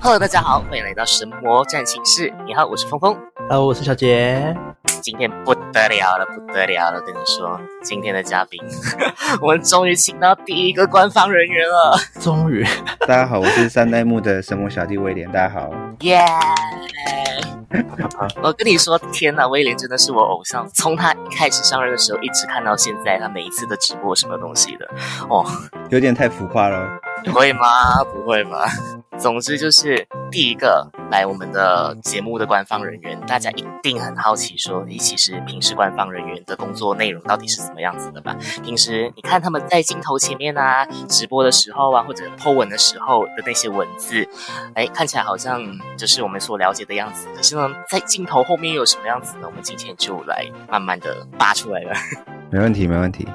Hello，大家好，欢迎来到神魔战情室。你好，我是峰峰。Hello，我是小杰。今天不得了了，不得了了！跟你说，今天的嘉宾，我们终于请到第一个官方人员了，终于，大家好，我是三代目的神魔小弟威廉。大家好，耶、我跟你说，天哪，威廉真的是我偶像，从他一开始上任的时候，一直看到现在，他每一次的直播什么东西的，哦，有点太浮夸了。会吗？不会吧？总之就是第一个来我们的节目的官方人员，大家一定很好奇说，你，其实平时官方人员的工作内容到底是怎么样子的吧？平时你看他们在镜头前面啊，直播的时候啊，或者 po 文的时候的那些文字，哎，看起来好像就是我们所了解的样子。可是呢，在镜头后面又有什么样子呢？我们今天就来慢慢的扒出来了。没问题，没问题。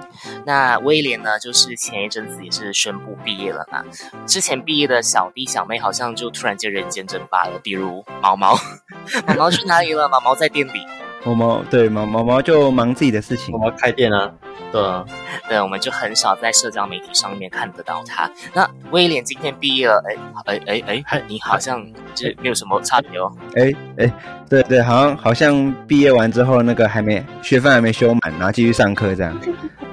那威廉呢，就是前一阵子也是宣布毕业了嘛。之前毕业的小弟小妹好像就突然间人间蒸发了，比如毛毛，毛毛去哪里了？毛毛在店里。毛毛对毛毛毛就忙自己的事情毛毛开店啊。对啊，对，我们就很少在社交媒体上面看得到他。那威廉今天毕业了，哎哎哎哎，你好像就没有什么差别哦。哎哎，对对，好像好像毕业完之后那个还没学分还没修满，然后继续上课这样。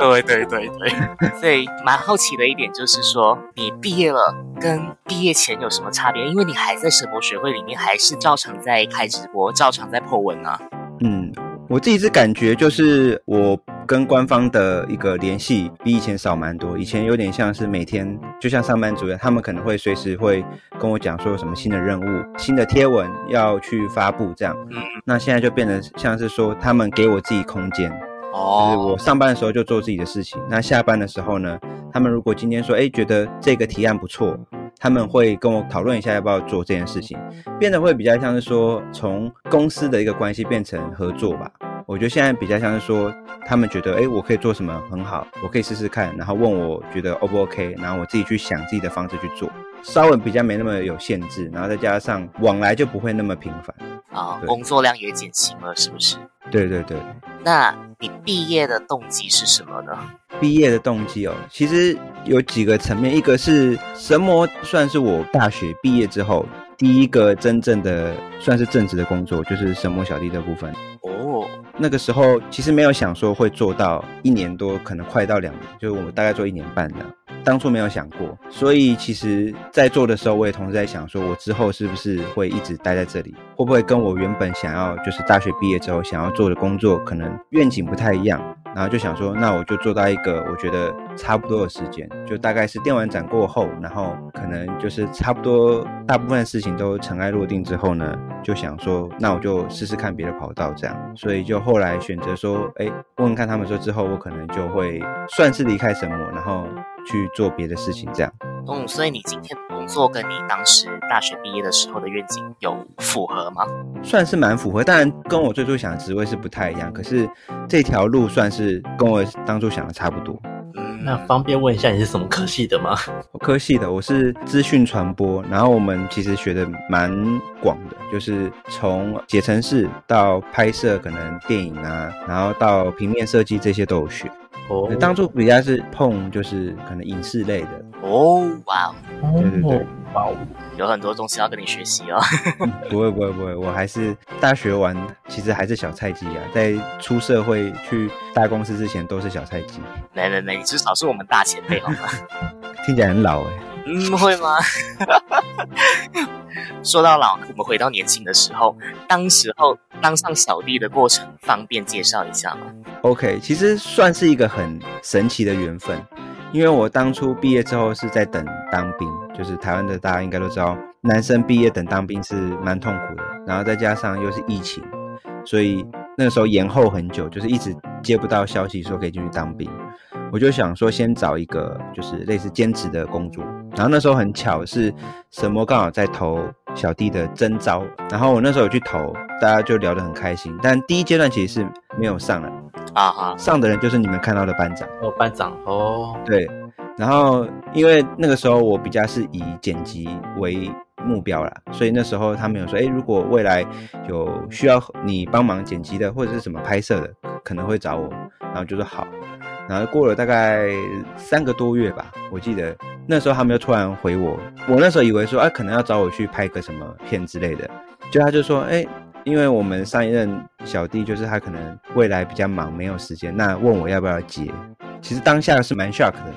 对对对对，所以蛮好奇的一点就是说，你毕业了跟毕业前有什么差别？因为你还在神魔学会里面，还是照常在开直播，照常在 po 文啊。嗯，我自己是感觉就是我跟官方的一个联系比以前少蛮多。以前有点像是每天就像上班族一样，他们可能会随时会跟我讲说有什么新的任务、新的贴文要去发布这样。嗯，那现在就变得像是说他们给我自己空间。就是哦，我上班的时候就做自己的事情，那下班的时候呢，他们如果今天说，哎，觉得这个提案不错，他们会跟我讨论一下要不要做这件事情，变得会比较像是说从公司的一个关系变成合作吧。我觉得现在比较像是说，他们觉得，哎，我可以做什么很好，我可以试试看，然后问我觉得 O 不 OK，然后我自己去想自己的方式去做，稍微比较没那么有限制，然后再加上往来就不会那么频繁。啊，工作量也减轻了，是不是？对对对。那你毕业的动机是什么呢？毕业的动机哦，其实有几个层面，一个是神魔，算是我大学毕业之后第一个真正的算是正职的工作，就是神魔小弟这部分。哦，那个时候其实没有想说会做到一年多，可能快到两年，就是我们大概做一年半的。当初没有想过，所以其实，在做的时候，我也同时在想，说我之后是不是会一直待在这里，会不会跟我原本想要就是大学毕业之后想要做的工作，可能愿景不太一样。然后就想说，那我就做到一个我觉得差不多的时间，就大概是电玩展过后，然后可能就是差不多大部分事情都尘埃落定之后呢，就想说，那我就试试看别的跑道这样。所以就后来选择说，哎，问问看他们说之后，我可能就会算是离开神魔，然后去做别的事情这样。嗯，所以你今天工作跟你当时大学毕业的时候的愿景有符合吗？算是蛮符合，当然跟我最初想的职位是不太一样，可是这条路算是跟我当初想的差不多。嗯，那方便问一下你是什么科系的吗？我科系的，我是资讯传播，然后我们其实学的蛮广的，就是从写程式到拍摄可能电影啊，然后到平面设计这些都有学。哦。当初比较是碰就是可能影视类的，哦，哇哦，对对对。哇哦，有很多东西要跟你学习哦。不会不会不会，我还是大学完其实还是小菜鸡啊，在出社会去大公司之前都是小菜鸡，没没没，你至少是我们大前辈好吗？听起来很老哎、嗯，会吗？说到老，我们回到年轻的时候，当时候当上小弟的过程，方便介绍一下吗？OK，其实算是一个很神奇的缘分，因为我当初毕业之后是在等当兵，就是台湾的大家应该都知道，男生毕业等当兵是蛮痛苦的，然后再加上又是疫情，所以那个时候延后很久，就是一直接不到消息说可以进去当兵。我就想说，先找一个就是类似兼职的工作。然后那时候很巧是神魔刚好在投小弟的征招，然后我那时候有去投，大家就聊得很开心。但第一阶段其实是没有上的，啊哈，上的人就是你们看到的班长。哦，班长哦，对，然后因为那个时候我比较是以剪辑为目标啦，所以那时候他们有说，哎，如果未来有需要你帮忙剪辑的或者是什么拍摄的，可能会找我，然后就说好。然后过了大概三个多月吧，我记得那时候他们就突然回我，我那时候以为说，啊，可能要找我去拍个什么片之类的，就他就说，哎、因为我们上一任小弟就是他可能未来比较忙，没有时间，那问我要不要接。其实当下是蛮 shock 的，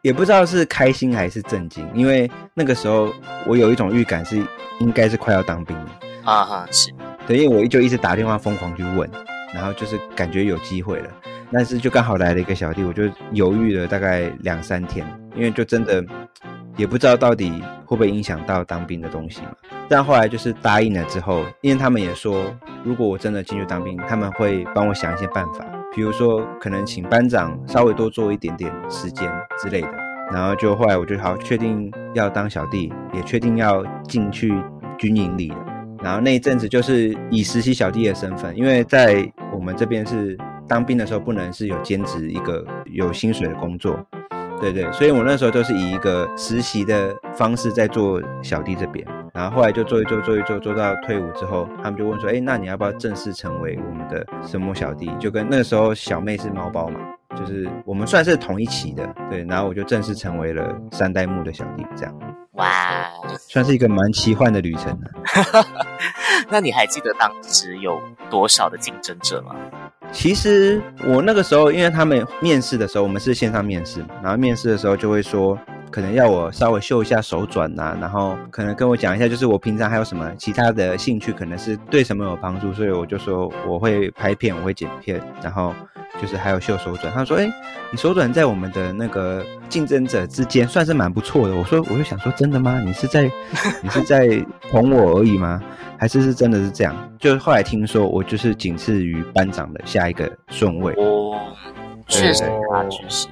也不知道是开心还是震惊，因为那个时候我有一种预感是应该是快要当兵了。啊哈，是，对，因为我就一直打电话疯狂去问，然后就是感觉有机会了，但是就刚好来了一个小弟，我就犹豫了大概两三天，因为就真的也不知道到底会不会影响到当兵的东西嘛。但后来就是答应了之后，因为他们也说，如果我真的进去当兵，他们会帮我想一些办法，比如说可能请班长稍微多做一点点时间之类的。然后就后来我就好确定要当小弟，也确定要进去军营里了。然后那一阵子就是以实习小弟的身份，因为在我们这边是当兵的时候不能是有兼职一个有薪水的工作，对对，所以我那时候都是以一个实习的方式在做小弟这边。然后后来就做一做做一做做到退伍之后，他们就问说，哎，那你要不要正式成为我们的神魔小弟？就跟那个时候小妹是猫包嘛，就是我们算是同一期的，对。然后我就正式成为了三代目的小弟，这样哇，算是一个蛮奇幻的旅程啊。那你还记得当时有多少的竞争者吗？其实我那个时候，因为他们面试的时候，我们是线上面试，然后面试的时候就会说，可能要我稍微秀一下手转呐、然后可能跟我讲一下，就是我平常还有什么其他的兴趣，可能是对什么有帮助，所以我就说我会拍片，我会剪片，然后就是还有秀手转。他说，哎，你手转在我们的那个竞争者之间算是蛮不错的。我说，我就想说，真的吗？你是在 你是在捧我而已吗？还是是真的是这样？就后来听说，我就是仅次于班长的下一个顺位。哦，确实确实。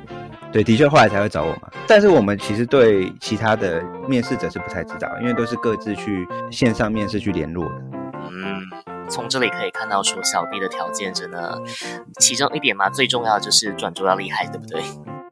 对，的确后来才会找我嘛。但是我们其实对其他的面试者是不太知道，因为都是各自去线上面试去联络的。嗯，从这里可以看到说小弟的条件真的，其中一点嘛，最重要的就是转租要厉害，对不对？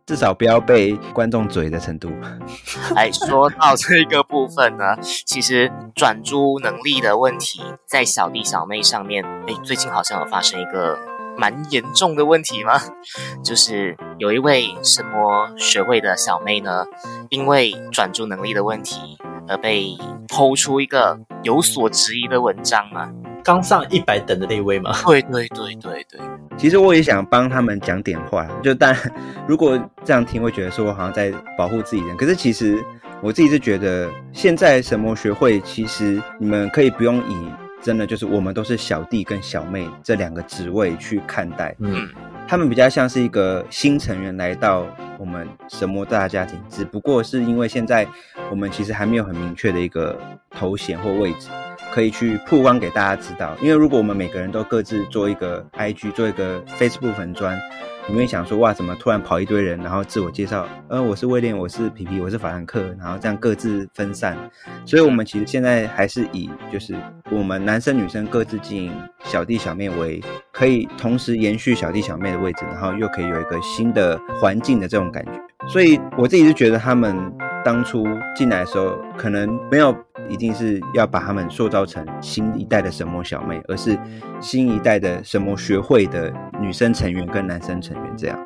至少不要被观众嘴的程度。哎，说到这个部分呢，其实转租能力的问题，在小弟小妹上面，哎，最近好像有发生一个蛮严重的问题吗？就是有一位神魔学会的小妹呢，因为转注能力的问题而被剖出一个有所质疑的文章嘛。刚上一百等的那位吗？对对对对对，其实我也想帮他们讲点话，就但如果这样听，会觉得说我好像在保护自己人。可是其实我自己是觉得，现在神魔学会其实你们可以不用以真的就是我们都是小弟跟小妹这两个职位去看待，嗯，他们比较像是一个新成员来到我们神魔大家庭，只不过是因为现在我们其实还没有很明确的一个头衔或位置，可以去曝光给大家知道。因为如果我们每个人都各自做一个 IG，做一个 Facebook 粉砖，你会想说哇，怎么突然跑一堆人，然后自我介绍，嗯，我是威廉，我是皮皮，我是法兰克，然后这样各自分散。所以我们其实现在还是以就是我们男生女生各自经营小弟小妹为可以同时延续小弟小妹的位置，然后又可以有一个新的环境的这种感觉。所以我自己是觉得他们当初进来的时候，可能没有一定是要把他们塑造成新一代的神魔小妹，而是新一代的神魔学会的女生成员跟男生成员这样。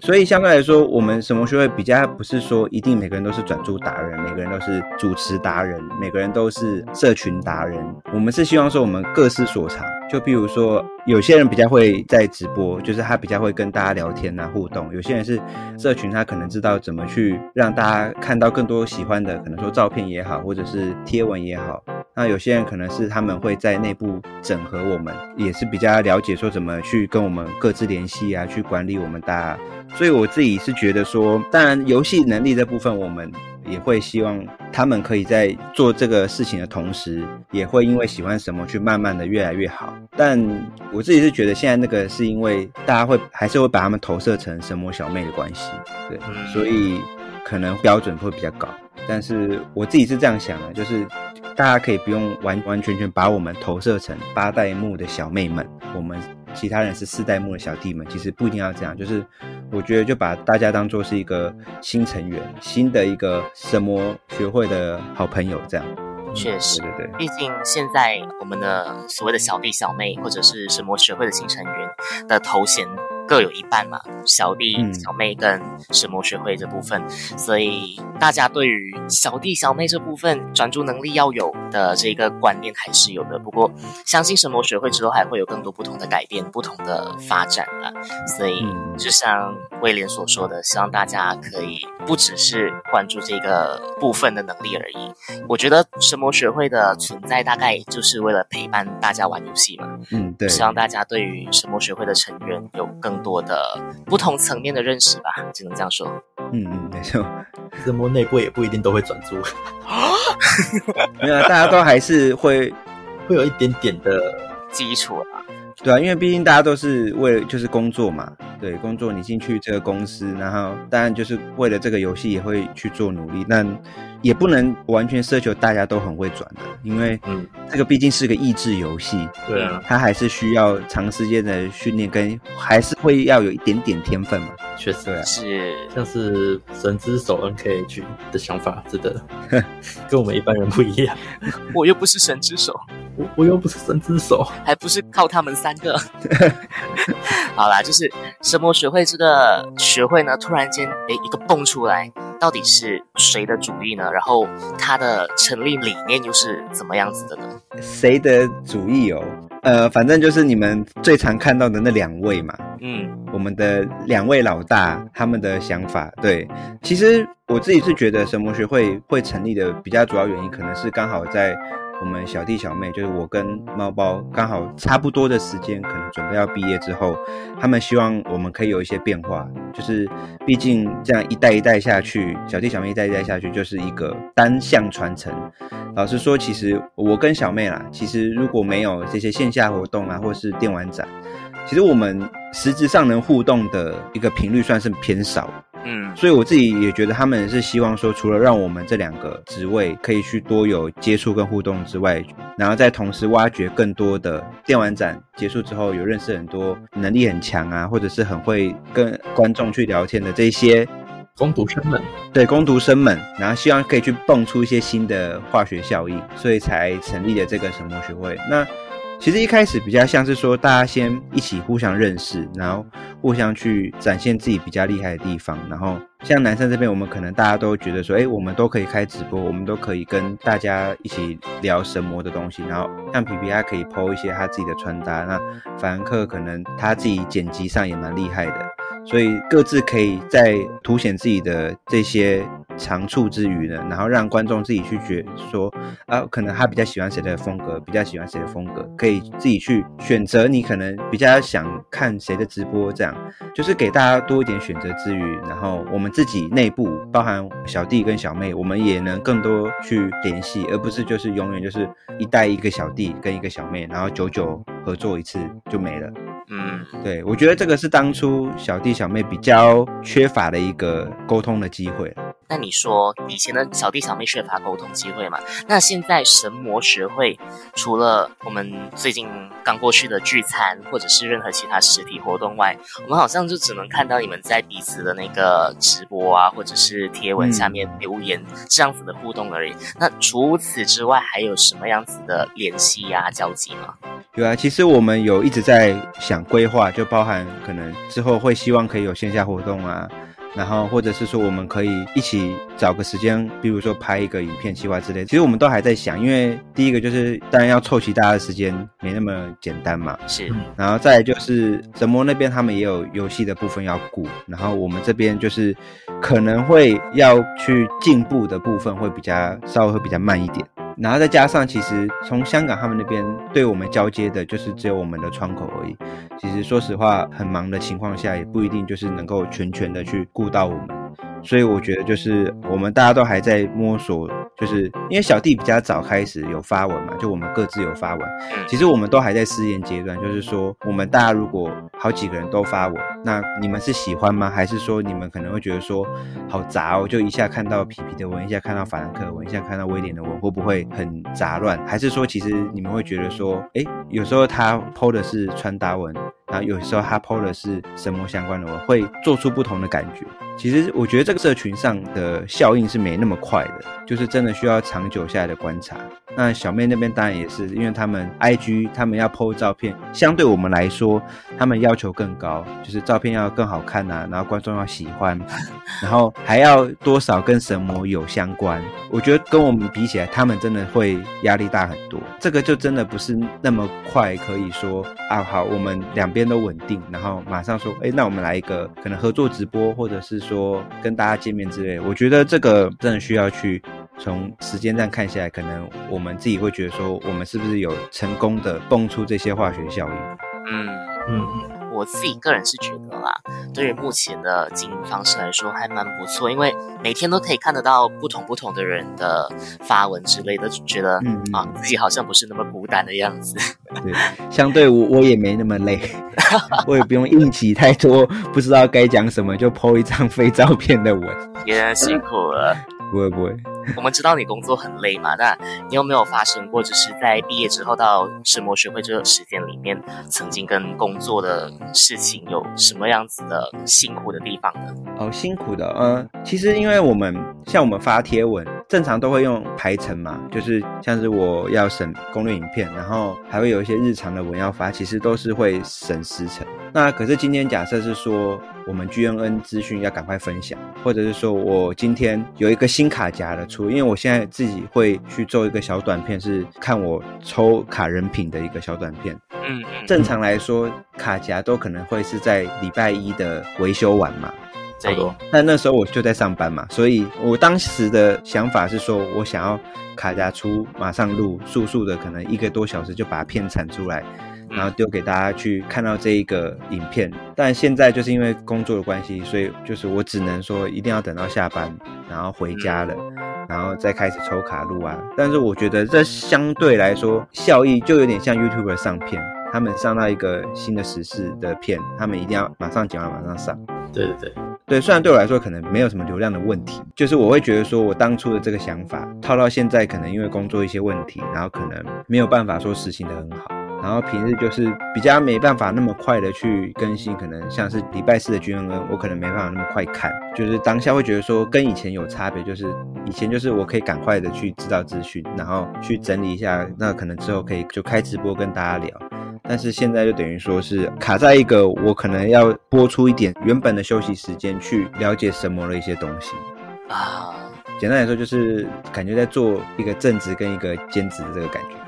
所以相对来说，我们什么学会比较不是说一定每个人都是转注达人，每个人都是主持达人，每个人都是社群达人。我们是希望说我们各司所长。就比如说，有些人比较会在直播，就是他比较会跟大家聊天啊互动；有些人是社群，他可能知道怎么去让大家看到更多喜欢的，可能说照片也好，或者是贴文也好。那有些人可能是他们会在内部整合我们，也是比较了解说怎么去跟我们各自联系啊，去管理我们大家。所以我自己是觉得说，当然游戏能力这部分，我们也会希望他们可以在做这个事情的同时，也会因为喜欢什么去慢慢的越来越好。但我自己是觉得现在那个是因为大家会还是会把他们投射成神魔小妹的关系，对，嗯所以可能标准会比较高。但是我自己是这样想的，就是大家可以不用完完全全把我们投射成八代目的小妹们，我们其他人是四代目的小弟们，其实不一定要这样。就是我觉得就把大家当做是一个新成员，新的一个神魔学会的好朋友这样。确实对。对对。毕竟现在我们的所谓的小弟小妹，或者是神魔学会的新成员的头衔各有一半嘛，小弟、嗯小妹跟神魔学会这部分，所以大家对于小弟小妹这部分专注能力要有的这个观念还是有的。不过，相信神魔学会之后还会有更多不同的改变、不同的发展啊。所以，嗯就像威廉所说的，希望大家可以不只是关注这个部分的能力而已。我觉得神魔学会的存在大概就是为了陪伴大家玩游戏嘛。嗯，对，希望大家对于神魔学会的成员有更多的不同层面的认识吧，只能这样说。嗯嗯，没错，神魔内部也不一定都会转注，没有啊，大家都还是会，会有一点点的基础啊，对啊，因为毕竟大家都是为了就是工作嘛，对，工作你进去这个公司，然后当然就是为了这个游戏也会去做努力，但也不能完全奢求大家都很会转的，因为嗯，这个毕竟是个益智游戏，对啊，它还是需要长时间的训练，跟还是会要有一点点天分嘛。确实啊是像是神之手 NKH 的想法，真的 跟我们一般人不一样。我又不是神之手，我我又不是神之手，还不是靠他们三个。好啦，就是神魔学会这个学会呢，突然间诶一个蹦出来，到底是谁的主意呢？然后它的成立理念又是怎么样子的呢？谁的主意哦？呃，反正就是你们最常看到的那两位嘛，嗯我们的两位老大他们的想法。对，其实我自己是觉得神魔学会会成立的比较主要原因，可能是刚好在我们小弟小妹，就是我跟猫包刚好差不多的时间，可能准备要毕业之后，他们希望我们可以有一些变化，就是毕竟这样一代一代下去，小弟小妹一代一代下去，就是一个单向传承。老实说，其实我跟小妹啦，其实如果没有这些线下活动啊，或是电玩展，其实我们实质上能互动的一个频率算是偏少。嗯所以我自己也觉得他们是希望说，除了让我们这两个职位可以去多有接触跟互动之外，然后再同时挖掘更多的电玩展结束之后，有认识很多能力很强啊，或者是很会跟观众去聊天的这些攻读生们，对攻读生们，然后希望可以去蹦出一些新的化学效应，所以才成立了这个神魔学会。那其实一开始比较像是说，大家先一起互相认识，然后互相去展现自己比较厉害的地方。然后像男生这边，我们可能大家都觉得说，哎，我们都可以开直播，我们都可以跟大家一起聊神魔的东西。然后像皮皮，他可以 PO 一些他自己的穿搭，那凡客可能他自己剪辑上也蛮厉害的。所以各自可以在凸显自己的这些长处之余呢，然后让观众自己去觉说啊，可能他比较喜欢谁的风格，比较喜欢谁的风格，可以自己去选择你可能比较想看谁的直播，这样就是给大家多一点选择之余，然后我们自己内部包含小弟跟小妹，我们也能更多去联系，而不是就是永远就是一带一个小弟跟一个小妹，然后久久合作一次就没了。嗯对，我觉得这个是当初小弟小妹比较缺乏的一个沟通的机会。那你说以前的小弟小妹缺乏沟通机会嘛？那现在神魔学会除了我们最近刚过去的聚餐，或者是任何其他实体活动外，我们好像就只能看到你们在彼此的那个直播啊，或者是贴文下面留言、这样子的互动而已。那除此之外，还有什么样子的联系呀、交集吗？有啊，其实我们有一直在想规划，就包含可能之后会希望可以有线下活动啊，然后或者是说我们可以一起找个时间，比如说拍一个影片计划之类。其实我们都还在想，因为第一个就是当然要凑齐大家的时间没那么简单嘛，是，然后再来就是神魔那边他们也有游戏的部分要顾，然后我们这边就是可能会要去进步的部分会比较稍微会比较慢一点。然后再加上，其实从香港他们那边对我们交接的，就是只有我们的窗口而已。其实说实话，很忙的情况下，也不一定就是能够全权的去顾到我们。所以我觉得，就是我们大家都还在摸索，就是因为小弟比较早开始有发文嘛，就我们各自有发文。其实我们都还在试验阶段，就是说，我们大家如果好几个人都发文，那你们是喜欢吗？还是说你们可能会觉得说好杂哦，就一下看到皮皮的文，一下看到法兰克的文，一下看到威廉的文，会不会很杂乱？还是说其实你们会觉得说，哎，有时候他 PO 的是穿搭文，然后有时候他 PO 的是神魔相关的我，会做出不同的感觉？其实我觉得这个社群上的效应是没那么快的，就是真的需要长久下来的观察。那小妹那边当然也是，因为他们 IG 他们要 PO 照片，相对我们来说，他们要求更高，就是照片要更好看呐，然后观众要喜欢，然后还要多少跟神魔有相关。我觉得跟我们比起来，他们真的会压力大很多。这个就真的不是那么快可以说啊，好，我们两边都稳定，然后马上说，哎，那我们来一个可能合作直播，或者是说跟大家见面之类。我觉得这个真的需要去。从时间上看下来，可能我们自己会觉得说，我们是不是有成功的蹦出这些化学效应？嗯嗯，我自己个人是觉得啦，对于目前的经营方式来说，还蛮不错，因为每天都可以看得到不同不同的人的发文之类的，就觉得嗯啊，自己好像不是那么孤单的样子。对，相对我我也没那么累，我也不用硬挤太多不知道该讲什么就 po 一张 非照片的文，也辛苦了。不会不会，我们知道你工作很累嘛？那你有没有发生过，就是在毕业之后到神魔学会这段时间里面，曾经跟工作的事情有什么样子的辛苦的地方呢？哦，辛苦的，嗯，其实因为我们像我们发贴文，正常都会用排程嘛，就是像是我要审攻略影片，然后还会有一些日常的文要发，其实都是会审时程。那可是今天假设是说。我们 G N N 资讯要赶快分享，或者是说我今天有一个新卡夹的出，因为我现在自己会去做一个小短片，是看我抽卡人品的一个小短片。嗯，正常来说卡夹都可能会是在礼拜一的维修完嘛，差不多。但那时候我就在上班嘛，所以我当时的想法是说我想要卡夹出马上录，速速的可能一个多小时就把片产出来。然后丢给大家去看到这一个影片，但现在就是因为工作的关系，所以就是我只能说一定要等到下班，然后回家了，然后再开始抽卡录啊。但是我觉得这相对来说效益就有点像 YouTube 上片，他们上到一个新的时事的片，他们一定要马上剪完马上上。对对对对，虽然对我来说可能没有什么流量的问题，就是我会觉得说我当初的这个想法套到现在，可能因为工作一些问题，然后可能没有办法说实行的很好。然后平日就是比较没办法那么快的去更新，可能像是礼拜四的 G N N，我可能没办法那么快看，就是当下会觉得说跟以前有差别，就是以前就是我可以赶快的去知道资讯，然后去整理一下，那可能之后可以就开直播跟大家聊，但是现在就等于说是卡在一个我可能要播出一点原本的休息时间去了解什么的一些东西啊，简单来说就是感觉在做一个正职跟一个兼职的这个感觉。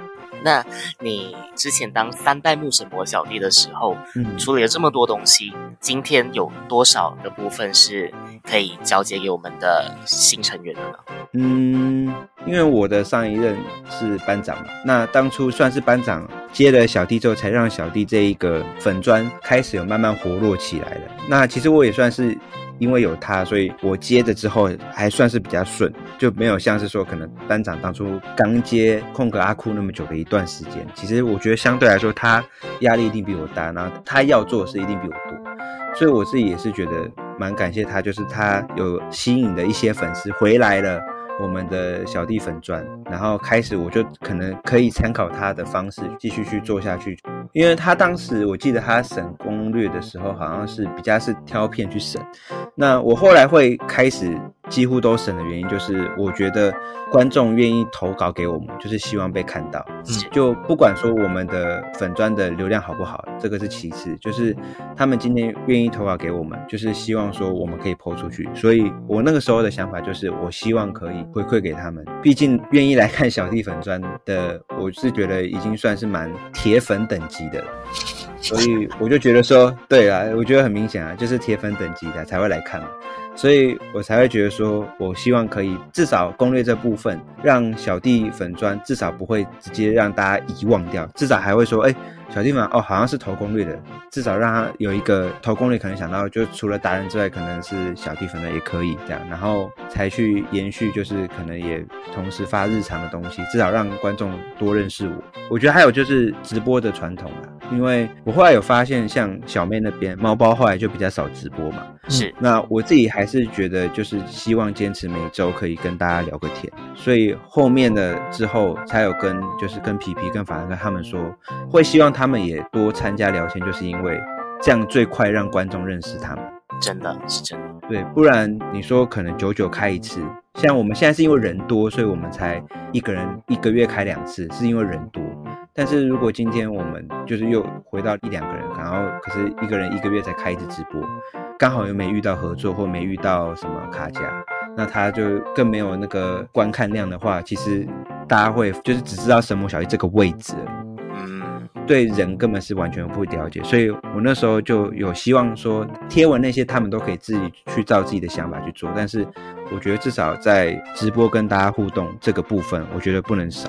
那你之前当三代目神魔小弟的时候，嗯，处理了这么多东西，今天有多少的部分是可以交接给我们的新成员的呢？嗯，因为我的上一任是班长嘛，那当初算是班长接了小弟之后，才让小弟这一个粉砖开始有慢慢活络起来了。那其实我也算是。因为有他，所以我接的之后还算是比较顺，就没有像是说可能班长当初刚接空格阿库那么久的一段时间。其实我觉得相对来说，他压力一定比我大，然后他要做的事一定比我多，所以我自己也是觉得蛮感谢他，就是他有吸引的一些粉丝回来了。我们的小弟粉钻，然后开始我就可能可以参考他的方式继续去做下去，因为他当时我记得他审攻略的时候，好像是比较是挑片去审，那我后来会开始。几乎都省的原因就是，我觉得观众愿意投稿给我们，就是希望被看到。就不管说我们的粉砖的流量好不好，这个是其次，就是他们今天愿意投稿给我们，就是希望说我们可以抛出去。所以我那个时候的想法就是，我希望可以回馈给他们。毕竟愿意来看小弟粉砖的，我是觉得已经算是蛮铁粉等级的。所以我就觉得说，对啊，我觉得很明显啊，就是铁粉等级的才会来看嘛。所以我才会觉得说，我希望可以至少攻略这部分，让小弟粉砖至少不会直接让大家遗忘掉，至少还会说，哎。小地方哦，好像是投攻略的，至少让他有一个投攻略，可能想到就除了达人之外，可能是小地方的也可以这样，然后才去延续，就是可能也同时发日常的东西，至少让观众多认识我。我觉得还有就是直播的传统啦，因为我后来有发现，像小妹那边猫包后来就比较少直播嘛，是。那我自己还是觉得就是希望坚持每周可以跟大家聊个天，所以后面的之后才有跟就是跟皮皮跟法兰克他们说，会希望。他们也多参加聊天，就是因为这样最快让观众认识他们。真的是真的。对，不然你说可能久久开一次，像我们现在是因为人多，所以我们才一个人一个月开两次，是因为人多。但是如果今天我们就是又回到一两个人，然后可是一个人一个月才开一次直播，刚好又没遇到合作或没遇到什么卡夹，那他就更没有那个观看量的话，其实大家会就是只知道神魔小弟这个位置对人根本是完全不了解，所以我那时候就有希望说贴文那些他们都可以自己去照自己的想法去做，但是我觉得至少在直播跟大家互动这个部分，我觉得不能少。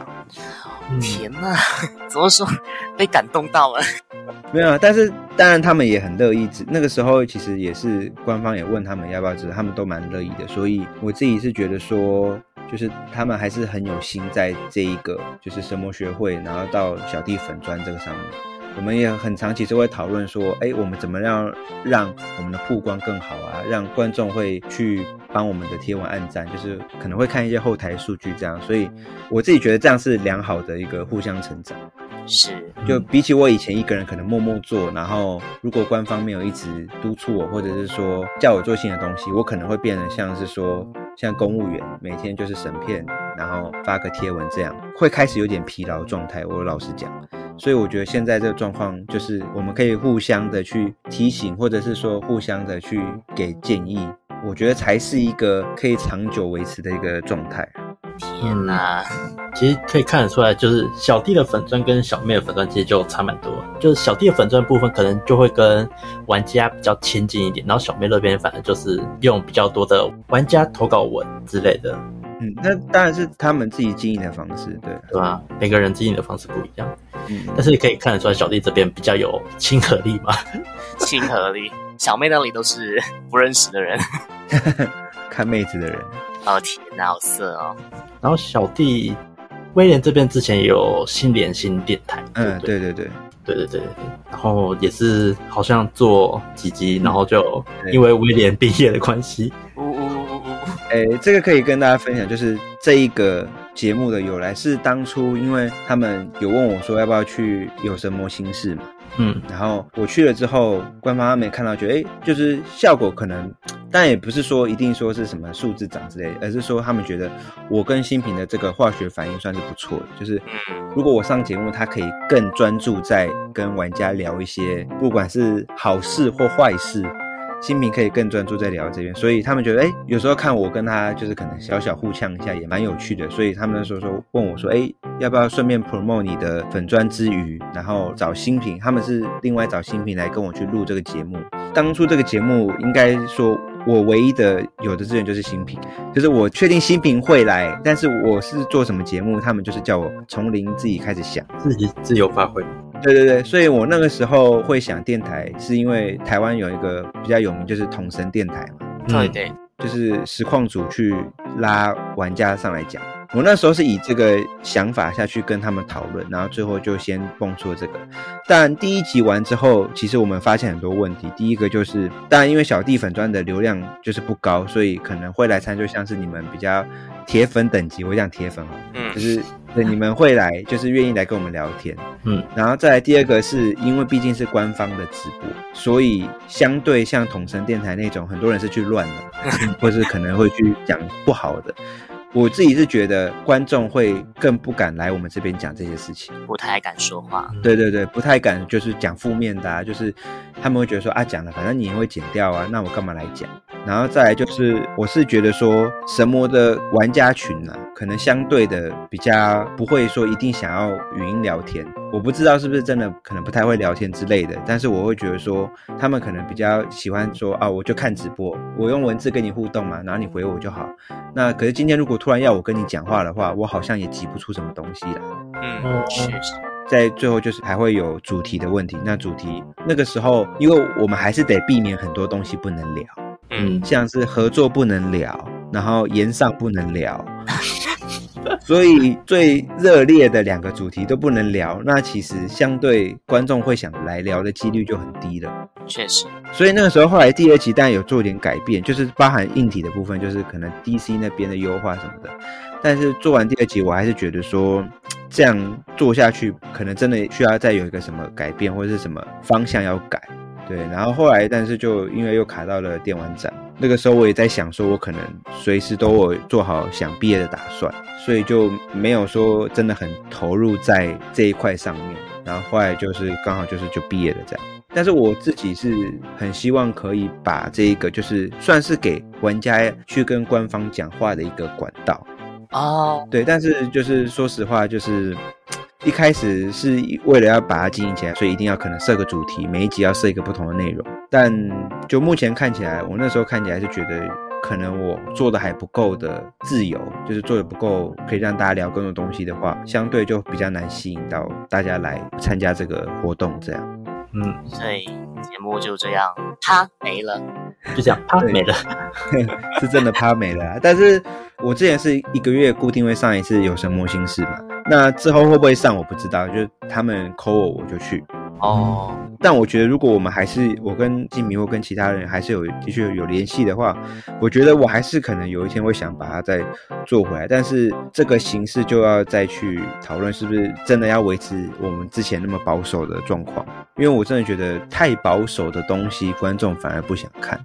嗯天哪，怎么说被感动到了？没有啊，但是当然他们也很乐意。那个时候其实也是官方也问他们要不要只是，他们都蛮乐意的。所以我自己是觉得说，就是他们还是很有心在这一个就是神魔学会，然后到小弟粉砖这个上面。我们也很长期都会讨论说，哎，我们怎么样让我们的曝光更好啊？让观众会去帮我们的贴文按赞，就是可能会看一些后台数据这样。所以我自己觉得这样是良好的一个互相成长。是，就比起我以前一个人可能默默做，然后如果官方没有一直督促我，或者是说叫我做新的东西，我可能会变得像是说像公务员，每天就是审片，然后发个贴文这样，会开始有点疲劳状态。我老实讲，所以我觉得现在这个状况就是我们可以互相的去提醒，或者是说互相的去给建议，我觉得才是一个可以长久维持的一个状态。天哪，其实可以看得出来，就是小弟的粉钻跟小妹的粉钻其实就差蛮多。就是小弟的粉钻部分可能就会跟玩家比较亲近一点，然后小妹那边反正就是用比较多的玩家投稿文之类的，嗯，那当然是他们自己经营的方式，对，对吧？每个人经营的方式不一样，嗯，但是可以看得出来小弟这边比较有亲和力嘛。亲和力，小妹那里都是不认识的人。看妹子的人。哦天哪，好色哦！然后小弟威廉这边之前有新连新电台，嗯，对对？对对，对。对对然后也是好像做几集，然后就因为威廉毕业的关系，呜呜呜呜呜，诶，这个可以跟大家分享，就是这一个节目的由来是当初因为他们有问我说要不要去有神魔心事嘛，嗯。然后我去了之后，官方他们也看到，觉得诶，就是效果可能，但也不是说一定说是什么数字涨之类的，而是说他们觉得我跟新平的这个化学反应算是不错的，就是嗯，如果我上节目，他可以更专注在跟玩家聊一些，不管是好事或坏事，新品可以更专注在聊这边，所以他们觉得，哎，有时候看我跟他就是可能小小互呛一下，也蛮有趣的，所以他们那时候说问我说，哎，要不要顺便 promote 你的粉砖之余，然后找新品，他们是另外找新品来跟我去录这个节目。当初这个节目应该说。我唯一的有的资源就是新品，就是我确定新品会来，但是我是做什么节目，他们就是叫我从零自己开始想。自己自由发挥。对对对，所以我那个时候会想电台，是因为台湾有一个比较有名，就是统神电台嘛，对对，就是实况组去拉玩家上来讲。我那时候是以这个想法下去跟他们讨论，然后最后就先蹦出了这个。但第一集完之后，其实我们发现很多问题。第一个就是，当然因为小弟粉砖的流量就是不高，所以可能会来参，就像是你们比较铁粉等级，我讲铁粉哦，嗯就是对你们会来，就是愿意来跟我们聊天。嗯，然后再来第二个是因为毕竟是官方的直播，所以相对像统神电台那种，很多人是去乱的，或是可能会去讲不好的。我自己是觉得观众会更不敢来我们这边讲这些事情。不太敢说话。对对对，不太敢就是讲负面的啊，就是他们会觉得说啊讲了，反正你也会剪掉啊，那我干嘛来讲？然后再来就是，我是觉得说神魔的玩家群啊，可能相对的比较不会说一定想要语音聊天。我不知道是不是真的可能不太会聊天之类的，但是我会觉得说他们可能比较喜欢说啊，我就看直播，我用文字跟你互动嘛，然后你回我就好。那可是今天如果突然要我跟你讲话的话，我好像也挤不出什么东西来。嗯哦，确实，在最后就是还会有主题的问题。那主题那个时候，因为我们还是得避免很多东西不能聊，嗯，像是合作不能聊，然后言上不能聊，所以最热烈的两个主题都不能聊。那其实相对观众会想来聊的几率就很低了。确实，所以那个时候，后来第二集当然有做点改变，就是包含硬体的部分，就是可能 DC 那边的优化什么的。但是做完第二集，我还是觉得说，这样做下去，可能真的需要再有一个什么改变，或者是什么方向要改。对，然后后来但是就因为又卡到了电玩展，那个时候我也在想说，我可能随时都有做好想毕业的打算，所以就没有说真的很投入在这一块上面。然后后来就是刚好就是就毕业了这样。但是我自己是很希望可以把这一个就是算是给玩家去跟官方讲话的一个管道。哦，对，但是就是说实话，就是一开始是为了要把它经营起来，所以一定要可能设个主题，每一集要设一个不同的内容。但就目前看起来，我那时候看起来是觉得，可能我做的还不够的自由，就是做的不够可以让大家聊更多东西的话，相对就比较难吸引到大家来参加这个活动。这样，嗯，所以节目就这样，啪没了。就这样，啪没了。是真的啪没了啊。但是我之前是一个月固定会上一次有神魔心事嘛，那之后会不会上我不知道，就他们 call 我我就去。哦，但我觉得，如果我们还是我跟金明或跟其他人还是有的确有联系的话，我觉得我还是可能有一天会想把它再做回来。但是这个形式就要再去讨论，是不是真的要维持我们之前那么保守的状况？因为我真的觉得太保守的东西，观众反而不想看。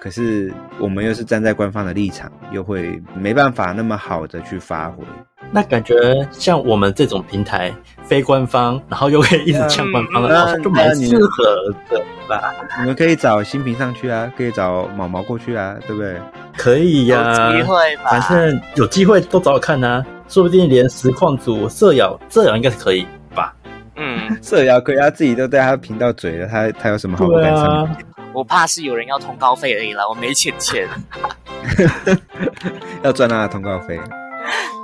可是我们又是站在官方的立场，又会没办法那么好的去发挥。那感觉像我们这种平台，非官方，然后又可以一直呛官方的，嗯好像就蛮适合的吧？你们可以找新平上去啊，可以找毛毛过去啊，对不对？可以呀、有机会吧？反正有机会都找我看呐、说不定连实况组、色谣、色谣应该是可以吧？嗯，社友可以，他自己都在他频道嘴了，他他有什么好不对敢上？啊，我怕是有人要通告费而已啦，我没钱钱。要赚他的通告费。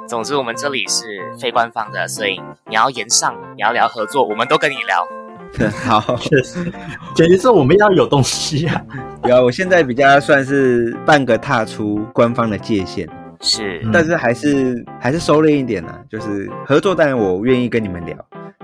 总之，我们这里是非官方的，所以你要言上，你要聊合作，我们都跟你聊。好，确实，简直是我们要有东西啊！有，我现在比较算是半个踏出官方的界限，是，嗯但是还是还是收敛一点啦。就是合作，当然我愿意跟你们聊，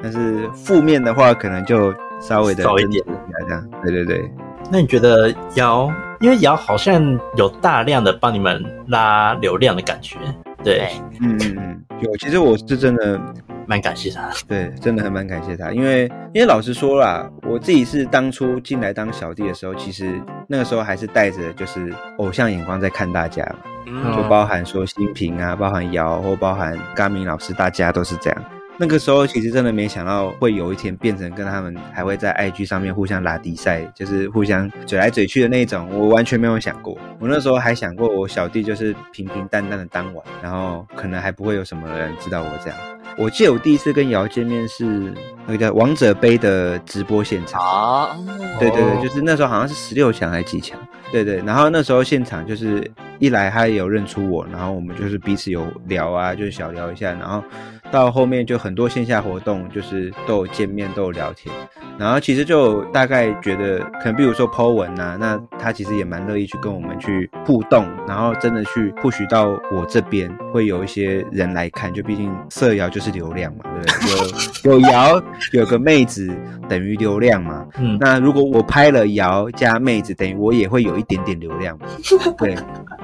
但是负面的话，可能就稍微的少一点这样。对对对，那你觉得瑶，因为瑶好像有大量的帮你们拉流量的感觉，对对，，嗯嗯嗯，有。其实我是真的蛮感谢他。对，真的还蛮感谢他，因为因为老实说啦，我自己是当初进来当小弟的时候，其实那个时候还是带着就是偶像眼光在看大家嘛，嗯就包含说新平啊，包含瑶或包含嘎明老师，大家都是这样。那个时候其实真的没想到会有一天变成跟他们还会在 IG 上面互相拉低赛，就是互相嘴来嘴去的那种，我完全没有想过。我那时候还想过，我小弟就是平平淡淡的当晚，然后可能还不会有什么人知道我这样。我记得我第一次跟瑶见面是那个叫王者杯的直播现场，啊，对对哦对，就是那时候好像是十六强还是几强，对对。然后那时候现场就是一来他也有认出我，然后我们就是彼此有聊啊，就是小聊一下，然后到后面就很多线下活动，就是都有见面，都有聊天。然后其实就大概觉得，可能比如说 Po 文啊，那他其实也蛮乐意去跟我们去互动，然后真的去 push 到我这边，会有一些人来看，就毕竟社摇就是流量嘛，对不对？有有 摇，有个妹子等于流量嘛。嗯，那如果我拍了瑶加妹子，等于我也会有一点点流量。对，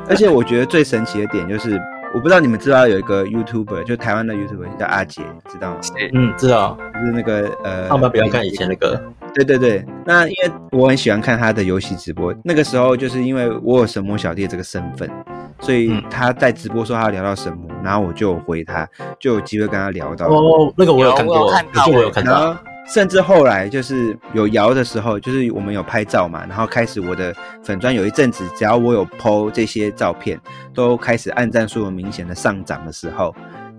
而且我觉得最神奇的点就是，我不知道你们知道有一个 YouTuber，就台湾的 YouTuber 叫阿杰，知道吗？是嗯，知道。就是那个呃，他们不要看以前的歌，对对对，那因为我很喜欢看他的游戏直播，那个时候就是因为我有神魔小弟这个身份，所以嗯他在直播说他聊到神魔，然后我就回他，就有机会跟他聊到。哦，那个我有看过，有我有看到我有看然到。后甚至后来就是有摇的时候，就是我们有拍照嘛，然后开始我的粉砖有一阵子，只要我有 PO 这些照片，都开始按赞数有明显的上涨的时候，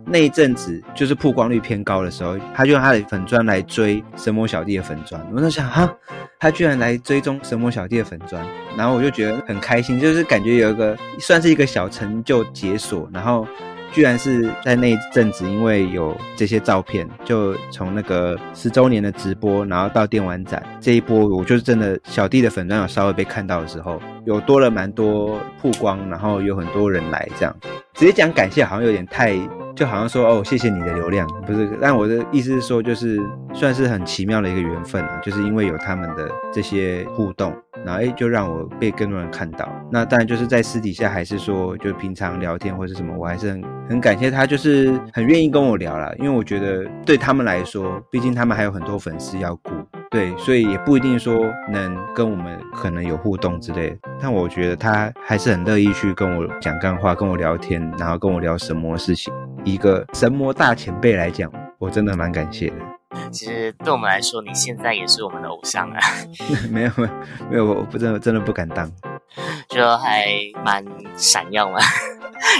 那一阵子就是曝光率偏高的时候，他就用他的粉砖来追神魔小弟的粉砖，我在想哈，他居然来追踪神魔小弟的粉砖，然后我就觉得很开心，就是感觉有一个算是一个小成就解锁，然后。居然是在那一阵子，因为有这些照片，就从那个十周年的直播，然后到电玩展这一波，我就是真的小弟的粉砖有稍微被看到的时候，有多了蛮多曝光，然后有很多人来这样。直接讲感谢好像有点太，就好像说哦谢谢你的流量，不是？但我的意思是说，就是算是很奇妙的一个缘分啊，就是因为有他们的这些互动，然后哎就让我被更多人看到。那当然就是在私底下还是说，就平常聊天或是什么，我还是很很感谢他，就是很愿意跟我聊啦，因为我觉得对他们来说，毕竟他们还有很多粉丝要顾，对，所以也不一定说能跟我们可能有互动之类的。但我觉得他还是很乐意去跟我讲干话，跟我聊天，然后跟我聊神魔的事情。一个神魔大前辈来讲，我真的蛮感谢的。其实对我们来说，你现在也是我们的偶像啊。没有没有没有，我不真的真的不敢当。就还蛮闪耀嘛，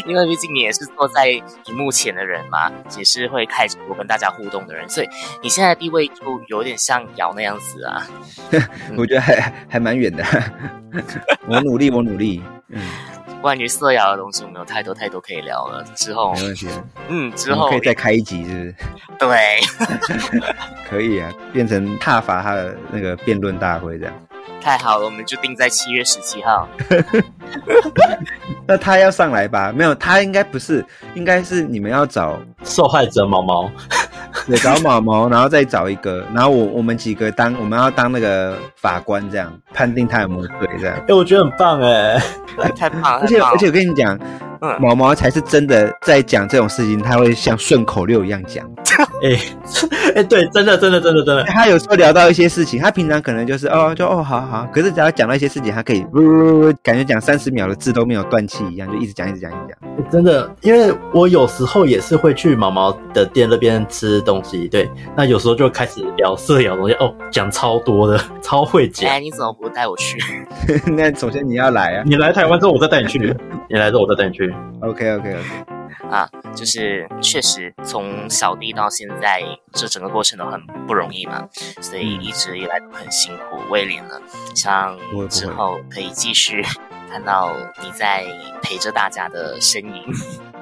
因为毕竟你也是坐在荧幕前的人嘛，也是会开直播跟大家互动的人，所以你现在的地位就有点像瑶那样子啊。我觉得还还蛮远的，我努力，我努力。嗯，关于色瑶的东西，我们有太多太多可以聊了。之后没问题，嗯，之后可以再开一集，是不是？对，可以啊，变成踏伐他的那个辩论大会这样。太好了，我们就定在七月十七号。那他要上来吧？没有，他应该不是，应该是你们要找受害者毛毛，对，找毛毛，然后再找一个，然后我我们几个当我们要当那个法官，这样判定他有没有罪，这样。哎，我觉得很棒哎，太棒了！而且而且我跟你讲。毛毛才是真的在讲这种事情，他会像顺口溜一样讲。哎哎，对，真的真的真的真的。他有时候聊到一些事情，他平常可能就是哦，就哦，好好。可是只要讲到一些事情，他可以不不不，感觉讲三十秒的字都没有断气一样，就一直讲一直讲一直讲。真的，因为我有时候也是会去毛毛的店那边吃东西，对，那有时候就开始聊色谣东西，哦，讲超多的，超会讲。哎，你怎么不带我去？那首先你要来啊，你来台湾之后我再带你去，你来之后我再带你去。OK OK OK，啊，就是确实从小弟到现在，这整个过程都很不容易嘛，所以一直以来都很辛苦。威廉呢，希望之后可以继续看到你在陪着大家的身影。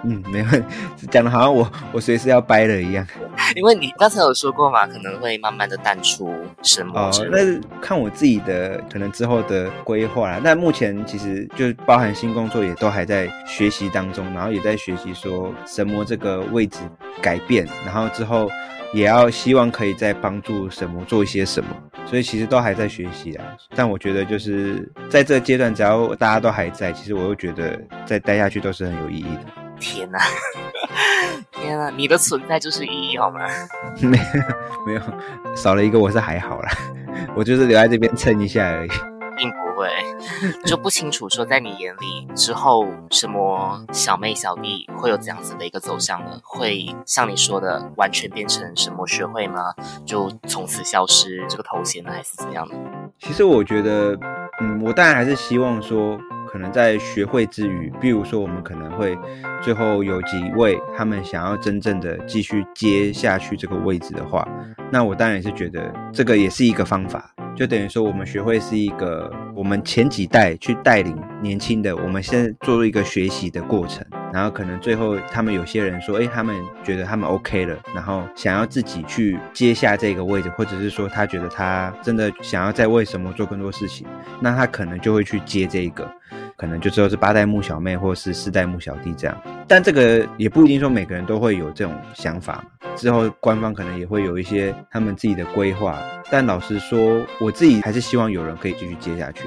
嗯，没问题，讲的好像我我随时要掰了一样。因为你刚才有说过嘛，可能会慢慢的淡出什么？哦，那是看我自己的可能之后的规划啦。但目前其实就包含新工作也都还在学习当中，然后也在学习说神魔这个位置改变，然后之后也要希望可以再帮助神魔做一些什么。所以其实都还在学习啊。但我觉得就是在这个阶段，只要大家都还在，其实我又觉得再待下去都是很有意义的。天哪，天哪！你的存在就是意义好吗？没有，没有，少了一个我是还好啦，我就是留在这边撑一下而已，并不会，就不清楚说在你眼里之后什么小妹小弟会有这样子的一个走向呢？会像你说的完全变成什么学会吗？就从此消失这个头衔呢，还是怎样的？其实我觉得，嗯，我当然还是希望说。可能在学会之余，比如说我们可能会最后有几位他们想要真正的继续接下去这个位置的话，那我当然也是觉得这个也是一个方法。就等于说，我们学会是一个我们前几代去带领年轻的，我们现在做一个学习的过程。然后可能最后他们有些人说，哎，他们觉得他们 OK 了，然后想要自己去接下这个位置，或者是说他觉得他真的想要在为什么做更多事情，那他可能就会去接这个。可能就只有是八代目小妹，或是四代目小弟这样，但这个也不一定说每个人都会有这种想法。之后官方可能也会有一些他们自己的规划，但老实说，我自己还是希望有人可以继续接下去。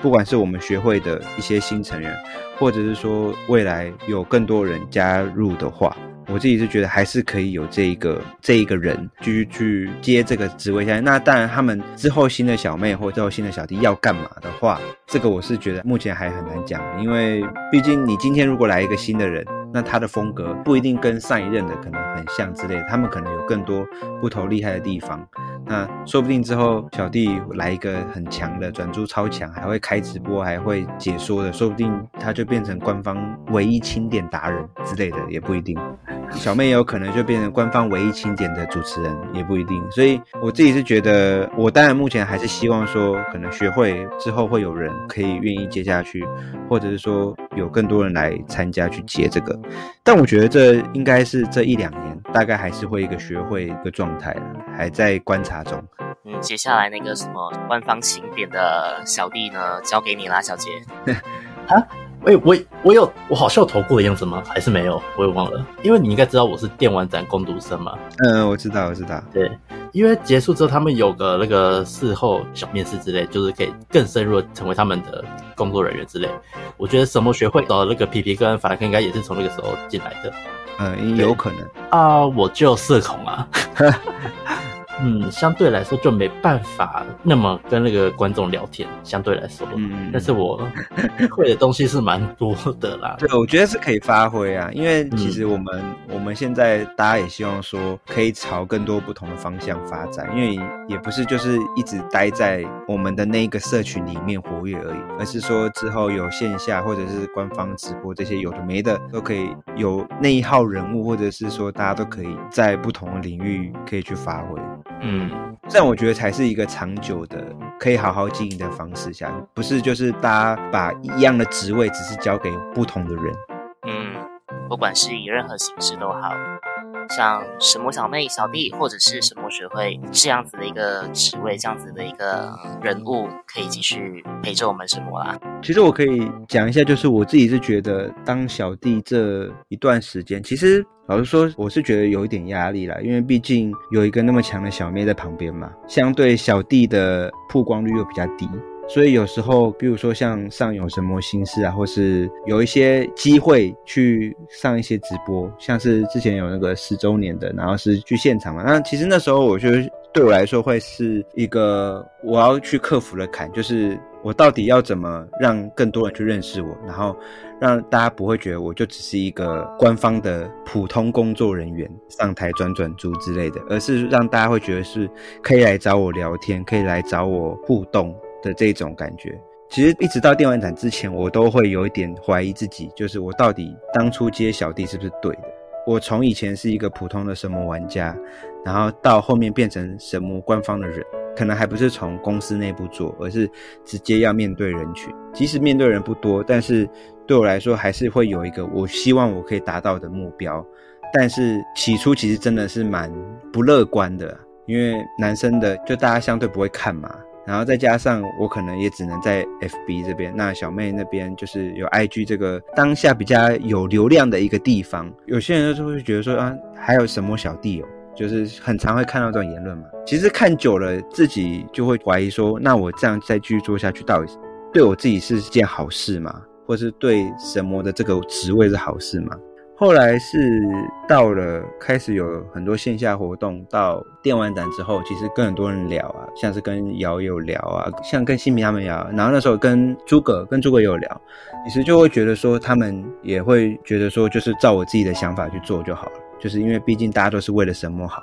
不管是我们学会的一些新成员，或者是说未来有更多人加入的话。我自己是觉得还是可以有这一个这一个人继续去接这个职位下来。那当然，他们之后新的小妹或之后新的小弟要干嘛的话，这个我是觉得目前还很难讲，因为毕竟你今天如果来一个新的人。那他的风格不一定跟上一任的可能很像之类的，他们可能有更多不同厉害的地方。那说不定之后小弟来一个很强的转租超强，还会开直播，还会解说的，说不定他就变成官方唯一清点达人之类的，也不一定。小妹也有可能就变成官方唯一清点的主持人，也不一定。所以我自己是觉得，我当然目前还是希望说，可能学会之后会有人可以愿意接下去，或者是说有更多人来参加去接这个。但我觉得这应该是这一两年，大概还是会一个学会一个状态，还在观察中。嗯，接下来那个什么官方请点的小弟呢，交给你啦，小杰。啊，喂，我我有我好像有投过的样子吗？还是没有？我也忘了，因为你应该知道我是电玩展攻读生嘛。嗯，我知道，我知道。对。因为结束之后，他们有个那个事后小面试之类，就是可以更深入成为他们的工作人员之类。我觉得什么学会找那个皮皮跟法兰克应该也是从那个时候进来的。嗯，有可能啊，我就社恐啊。嗯，相对来说就没办法那么跟那个观众聊天，相对来说，嗯但是我 会的东西是蛮多的啦。对，我觉得是可以发挥啊，因为其实我们、我们现在大家也希望说可以朝更多不同的方向发展，因为也不是就是一直待在我们的那一个社群里面活跃而已，而是说之后有线下或者是官方直播这些有的没的都可以有那一号人物，或者是说大家都可以在不同的领域可以去发挥。嗯，这样我觉得才是一个长久的、可以好好经营的方式下，不是就是大家把一样的职位只是交给不同的人。嗯，不管是以任何形式都好，像什么小妹、小弟或者是神魔学会这样子的一个职位，这样子的一个人物，可以继续陪着我们神魔啦。其实我可以讲一下，就是我自己是觉得当小弟这一段时间，其实老实说，我是觉得有一点压力啦，因为毕竟有一个那么强的小妹在旁边嘛，相对小弟的曝光率又比较低。所以有时候，比如说像上有什么心事啊，或是有一些机会去上一些直播，像是之前有那个十周年的，然后是去现场嘛。那其实那时候我觉得对我来说会是一个我要去克服的坎，就是我到底要怎么让更多人去认识我，然后让大家不会觉得我就只是一个官方的普通工作人员上台转转珠之类的，而是让大家会觉得是可以来找我聊天，可以来找我互动。的这种感觉，其实一直到电玩展之前，我都会有一点怀疑自己，就是我到底当初接小弟是不是对的？我从以前是一个普通的神魔玩家，然后到后面变成神魔官方的人，可能还不是从公司内部做，而是直接要面对人群。即使面对人不多，但是对我来说还是会有一个我希望我可以达到的目标。但是起初其实真的是蛮不乐观的，因为男生的就大家相对不会看嘛。然后再加上我可能也只能在 FB 这边，那小妹那边就是有 IG 这个当下比较有流量的一个地方，有些人就会觉得说啊，还有什么小弟哦，就是很常会看到这种言论嘛。其实看久了，自己就会怀疑说，那我这样再继续做下去，到底对我自己是件好事吗？或是对神魔的这个职位是好事吗？后来是到了开始有很多线下活动，到电玩展之后，其实跟很多人聊啊，像是跟瑶有聊啊，像跟新民他们聊，然后那时候跟诸葛跟诸葛也有聊，其实就会觉得说他们也会觉得说，就是照我自己的想法去做就好了，就是因为毕竟大家都是为了神魔好，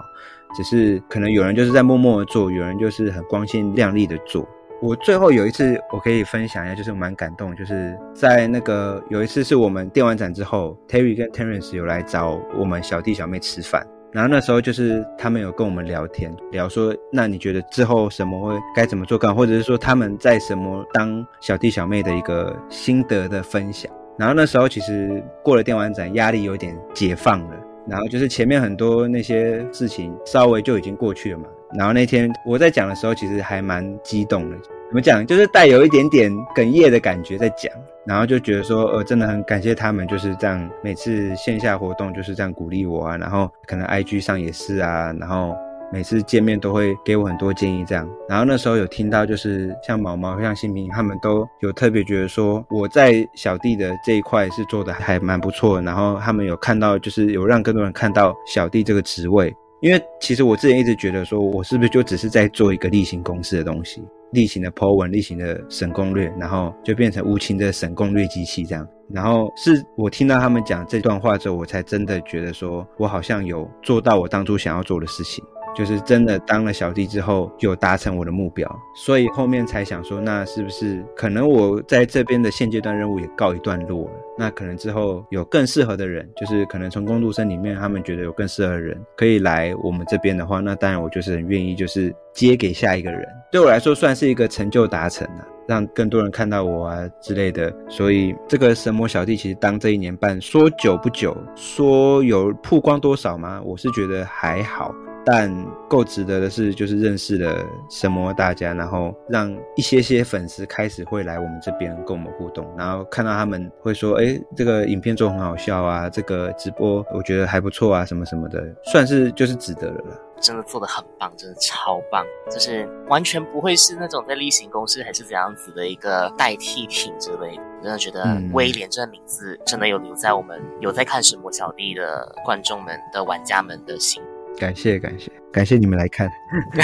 只是可能有人就是在默默的做，有人就是很光鲜亮丽的做。我最后有一次，我可以分享一下，就是蛮感动，就是在那个有一次是我们电玩展之后，Terry 跟 Terence 有来找我们小弟小妹吃饭，然后那时候就是他们有跟我们聊天，聊说那你觉得之后什么会该怎么做更，或者是说他们在什么当小弟小妹的一个心得的分享。然后那时候其实过了电玩展，压力有点解放了，然后就是前面很多那些事情稍微就已经过去了嘛。然后那天我在讲的时候，其实还蛮激动的。怎么讲？就是带有一点点哽咽的感觉在讲，然后就觉得说，呃，真的很感谢他们，就是这样每次线下活动就是这样鼓励我啊。然后可能 IG 上也是啊，然后每次见面都会给我很多建议这样。然后那时候有听到，就是像毛毛、像新平他们都有特别觉得说，我在小弟的这一块是做的还蛮不错。然后他们有看到，就是有让更多人看到小弟这个职位。因为其实我之前一直觉得说，我是不是就只是在做一个例行公司的东西，例行的 Po 文、例行的省攻略，然后就变成无情的省攻略机器这样。然后是我听到他们讲这段话之后，我才真的觉得说我好像有做到我当初想要做的事情。就是真的当了小弟之后，有达成我的目标，所以后面才想说，那是不是可能我在这边的现阶段任务也告一段落了？那可能之后有更适合的人，就是可能从工读生里面，他们觉得有更适合的人可以来我们这边的话，那当然我就是很愿意，就是接给下一个人。对我来说，算是一个成就达成了，让更多人看到我啊之类的。所以这个神魔小弟其实当这一年半，说久不久，说有曝光多少吗？我是觉得还好。但够值得的是，就是认识了神魔大家，然后让一些些粉丝开始会来我们这边跟我们互动，然后看到他们会说：“哎，这个影片做很好笑啊，这个直播我觉得还不错啊，什么什么的，算是就是值得的了。”真的做的很棒，真的超棒，就是完全不会是那种在例行公事还是怎样子的一个代替品之类的。真的觉得威廉这个名字真的有留在我们有在看神魔小弟的观众们的玩家们的心。感谢感谢感谢你们来看。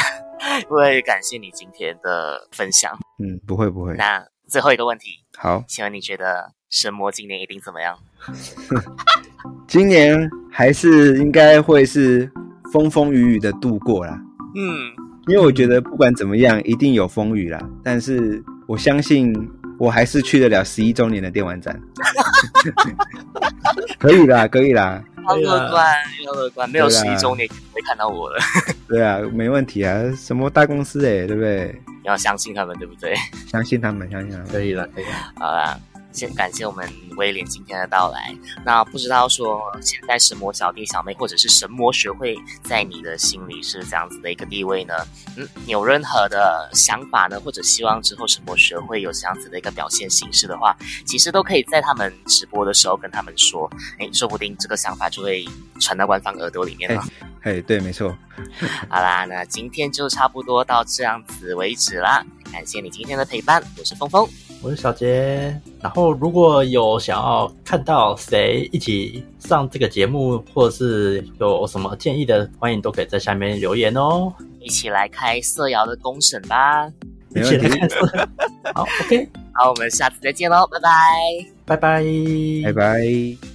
我也感谢你今天的分享。嗯，不会不会。那最后一个问题，好，请问你觉得神魔今年一定怎么样？今年还是应该会是风风雨雨的度过啦。嗯，因为我觉得不管怎么样，一定有风雨啦。但是我相信我还是去得了十一周年的电玩展。可以啦，可以啦。要乐观，要乐观，没有十一周年就不会看到我了。对啊，没问题啊。什么大公司哎、对不对？要相信他们，对不对？相信他们，相信他们。可以了，可以了。好啦，先感谢我们威廉今天的到来。那不知道说现在神魔小弟小妹或者是神魔学会在你的心里是这样子的一个地位呢？嗯，你有任何的想法呢，或者希望之后神魔学会有这样子的一个表现形式的话，其实都可以在他们直播的时候跟他们说，哎，说不定这个想法就会传到官方耳朵里面了。嘿，对，没错。好啦，那今天就差不多到这样子为止啦。感谢你今天的陪伴，我是峰峰。我是小杰。然后如果有想要看到谁一起上这个节目，或者是有什么建议的，欢迎都可以在下面留言哦。一起来开色谣的公审吧！一起来看色。好，OK，好，我们下次再见喽，拜拜。拜拜，拜拜。